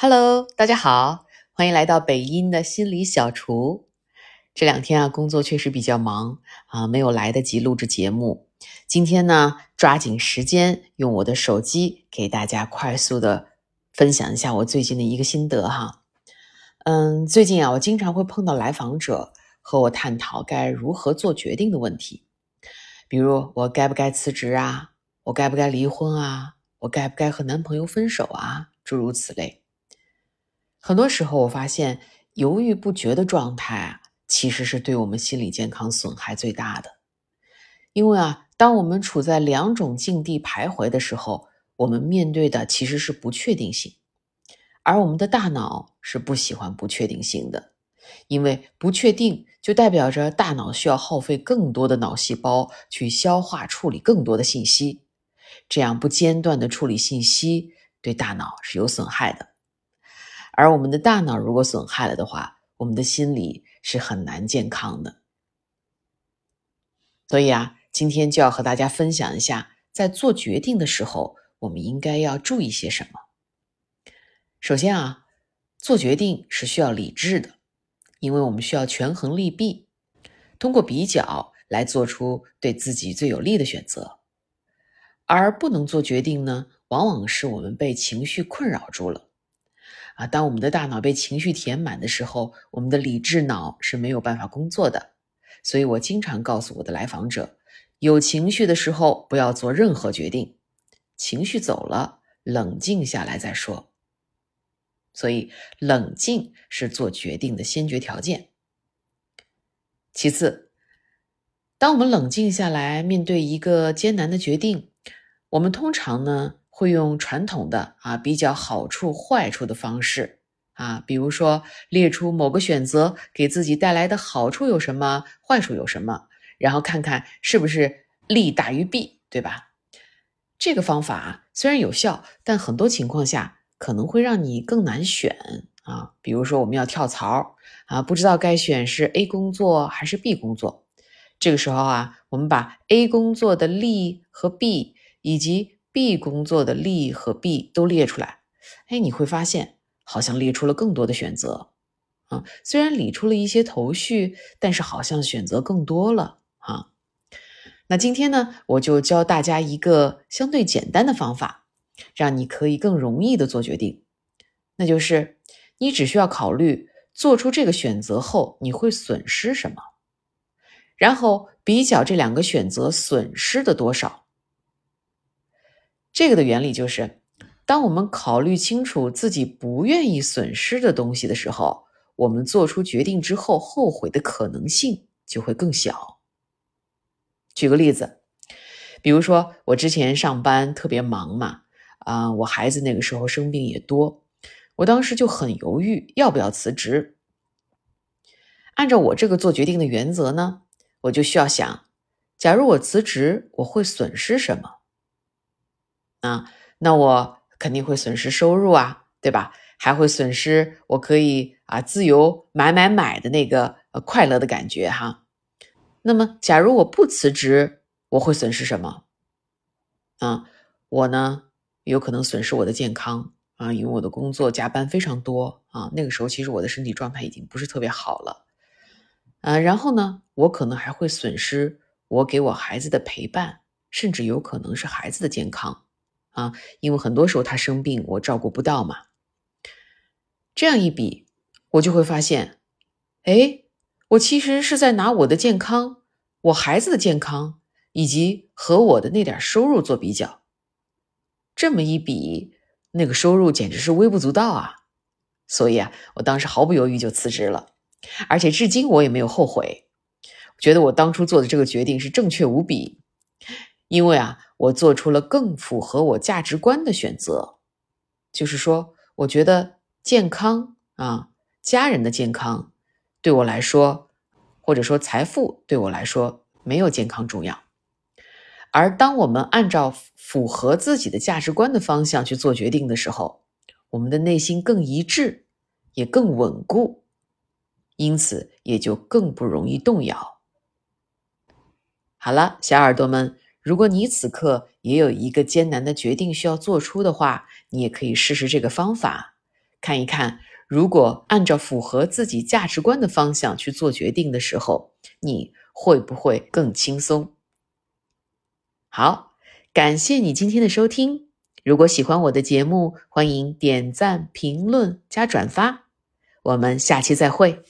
Hello，大家好，欢迎来到北音的心理小厨。这两天啊，工作确实比较忙啊，没有来得及录制节目。今天呢，抓紧时间用我的手机给大家快速的分享一下我最近的一个心得哈。嗯，最近啊，我经常会碰到来访者和我探讨该如何做决定的问题，比如我该不该辞职啊，我该不该离婚啊，我该不该和男朋友分手啊，诸如此类。很多时候，我发现犹豫不决的状态啊，其实是对我们心理健康损害最大的。因为啊，当我们处在两种境地徘徊的时候，我们面对的其实是不确定性，而我们的大脑是不喜欢不确定性的，因为不确定就代表着大脑需要耗费更多的脑细胞去消化处理更多的信息，这样不间断的处理信息对大脑是有损害的。而我们的大脑如果损害了的话，我们的心理是很难健康的。所以啊，今天就要和大家分享一下，在做决定的时候，我们应该要注意些什么。首先啊，做决定是需要理智的，因为我们需要权衡利弊，通过比较来做出对自己最有利的选择。而不能做决定呢，往往是我们被情绪困扰住了。啊，当我们的大脑被情绪填满的时候，我们的理智脑是没有办法工作的。所以我经常告诉我的来访者，有情绪的时候不要做任何决定，情绪走了，冷静下来再说。所以，冷静是做决定的先决条件。其次，当我们冷静下来面对一个艰难的决定，我们通常呢。会用传统的啊比较好处坏处的方式啊，比如说列出某个选择给自己带来的好处有什么，坏处有什么，然后看看是不是利大于弊，对吧？这个方法虽然有效，但很多情况下可能会让你更难选啊。比如说我们要跳槽啊，不知道该选是 A 工作还是 B 工作，这个时候啊，我们把 A 工作的利和弊以及 B 工作的利和弊都列出来，哎，你会发现好像列出了更多的选择啊。虽然理出了一些头绪，但是好像选择更多了啊。那今天呢，我就教大家一个相对简单的方法，让你可以更容易的做决定。那就是你只需要考虑做出这个选择后你会损失什么，然后比较这两个选择损失的多少。这个的原理就是，当我们考虑清楚自己不愿意损失的东西的时候，我们做出决定之后后悔的可能性就会更小。举个例子，比如说我之前上班特别忙嘛，啊，我孩子那个时候生病也多，我当时就很犹豫要不要辞职。按照我这个做决定的原则呢，我就需要想，假如我辞职，我会损失什么？啊，那我肯定会损失收入啊，对吧？还会损失我可以啊自由买买买的那个快乐的感觉哈。那么，假如我不辞职，我会损失什么？啊，我呢有可能损失我的健康啊，因为我的工作加班非常多啊。那个时候其实我的身体状态已经不是特别好了，啊，然后呢，我可能还会损失我给我孩子的陪伴，甚至有可能是孩子的健康。啊，因为很多时候他生病，我照顾不到嘛。这样一比，我就会发现，哎，我其实是在拿我的健康、我孩子的健康以及和我的那点收入做比较。这么一比，那个收入简直是微不足道啊！所以啊，我当时毫不犹豫就辞职了，而且至今我也没有后悔，觉得我当初做的这个决定是正确无比。因为啊，我做出了更符合我价值观的选择，就是说，我觉得健康啊，家人的健康对我来说，或者说财富对我来说，没有健康重要。而当我们按照符合自己的价值观的方向去做决定的时候，我们的内心更一致，也更稳固，因此也就更不容易动摇。好了，小耳朵们。如果你此刻也有一个艰难的决定需要做出的话，你也可以试试这个方法，看一看，如果按照符合自己价值观的方向去做决定的时候，你会不会更轻松？好，感谢你今天的收听。如果喜欢我的节目，欢迎点赞、评论、加转发。我们下期再会。